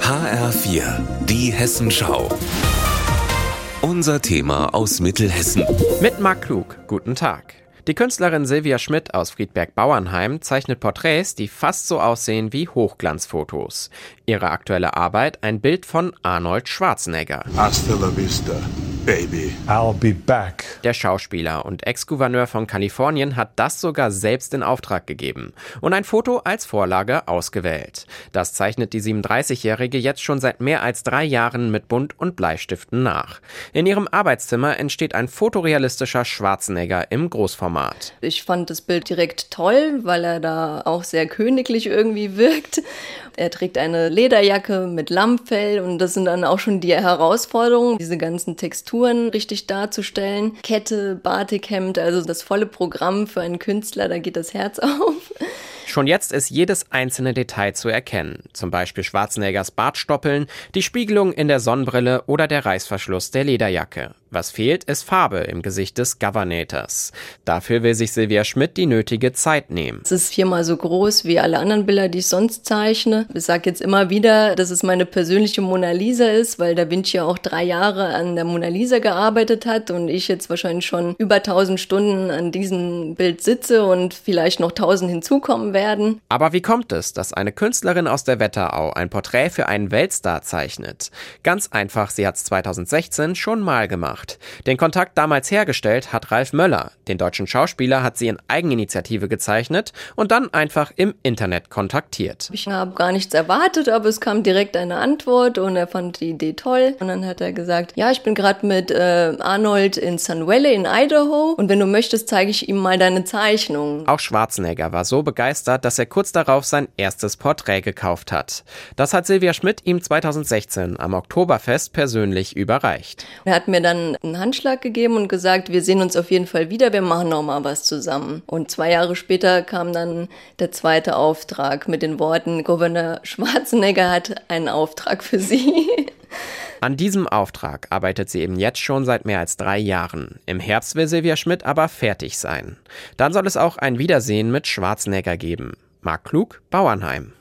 HR4, die Hessenschau. Unser Thema aus Mittelhessen. Mit Marc Klug, guten Tag. Die Künstlerin Silvia Schmidt aus Friedberg-Bauernheim zeichnet Porträts, die fast so aussehen wie Hochglanzfotos. Ihre aktuelle Arbeit ein Bild von Arnold Schwarzenegger. Hasta la vista, baby. I'll be back. Der Schauspieler und Ex-Gouverneur von Kalifornien hat das sogar selbst in Auftrag gegeben und ein Foto als Vorlage ausgewählt. Das zeichnet die 37-Jährige jetzt schon seit mehr als drei Jahren mit Bunt und Bleistiften nach. In ihrem Arbeitszimmer entsteht ein fotorealistischer Schwarzenegger im Großformat. Ich fand das Bild direkt toll, weil er da auch sehr königlich irgendwie wirkt. Er trägt eine Lederjacke mit Lammfell und das sind dann auch schon die Herausforderungen, diese ganzen Texturen richtig darzustellen. Kette, Batikhemd, also das volle Programm für einen Künstler, da geht das Herz auf. Schon jetzt ist jedes einzelne Detail zu erkennen, zum Beispiel Schwarzeneggers Bartstoppeln, die Spiegelung in der Sonnenbrille oder der Reißverschluss der Lederjacke. Was fehlt, ist Farbe im Gesicht des Governators. Dafür will sich Silvia Schmidt die nötige Zeit nehmen. Es ist viermal so groß wie alle anderen Bilder, die ich sonst zeichne. Ich sage jetzt immer wieder, dass es meine persönliche Mona Lisa ist, weil Da Vinci auch drei Jahre an der Mona Lisa gearbeitet hat und ich jetzt wahrscheinlich schon über tausend Stunden an diesem Bild sitze und vielleicht noch tausend hinzukommen werden. Aber wie kommt es, dass eine Künstlerin aus der Wetterau ein Porträt für einen Weltstar zeichnet? Ganz einfach, sie hat es 2016 schon mal gemacht gemacht. Den Kontakt damals hergestellt hat Ralf Möller. Den deutschen Schauspieler hat sie in Eigeninitiative gezeichnet und dann einfach im Internet kontaktiert. Ich habe gar nichts erwartet, aber es kam direkt eine Antwort und er fand die Idee toll. Und dann hat er gesagt, ja, ich bin gerade mit äh, Arnold in Sun Valley in Idaho und wenn du möchtest, zeige ich ihm mal deine Zeichnung. Auch Schwarzenegger war so begeistert, dass er kurz darauf sein erstes Porträt gekauft hat. Das hat Silvia Schmidt ihm 2016 am Oktoberfest persönlich überreicht. Er hat mir dann einen Handschlag gegeben und gesagt, wir sehen uns auf jeden Fall wieder, wir machen noch mal was zusammen. Und zwei Jahre später kam dann der zweite Auftrag mit den Worten, Gouverneur Schwarzenegger hat einen Auftrag für Sie. An diesem Auftrag arbeitet sie eben jetzt schon seit mehr als drei Jahren. Im Herbst will Silvia Schmidt aber fertig sein. Dann soll es auch ein Wiedersehen mit Schwarzenegger geben. Marc Klug, Bauernheim.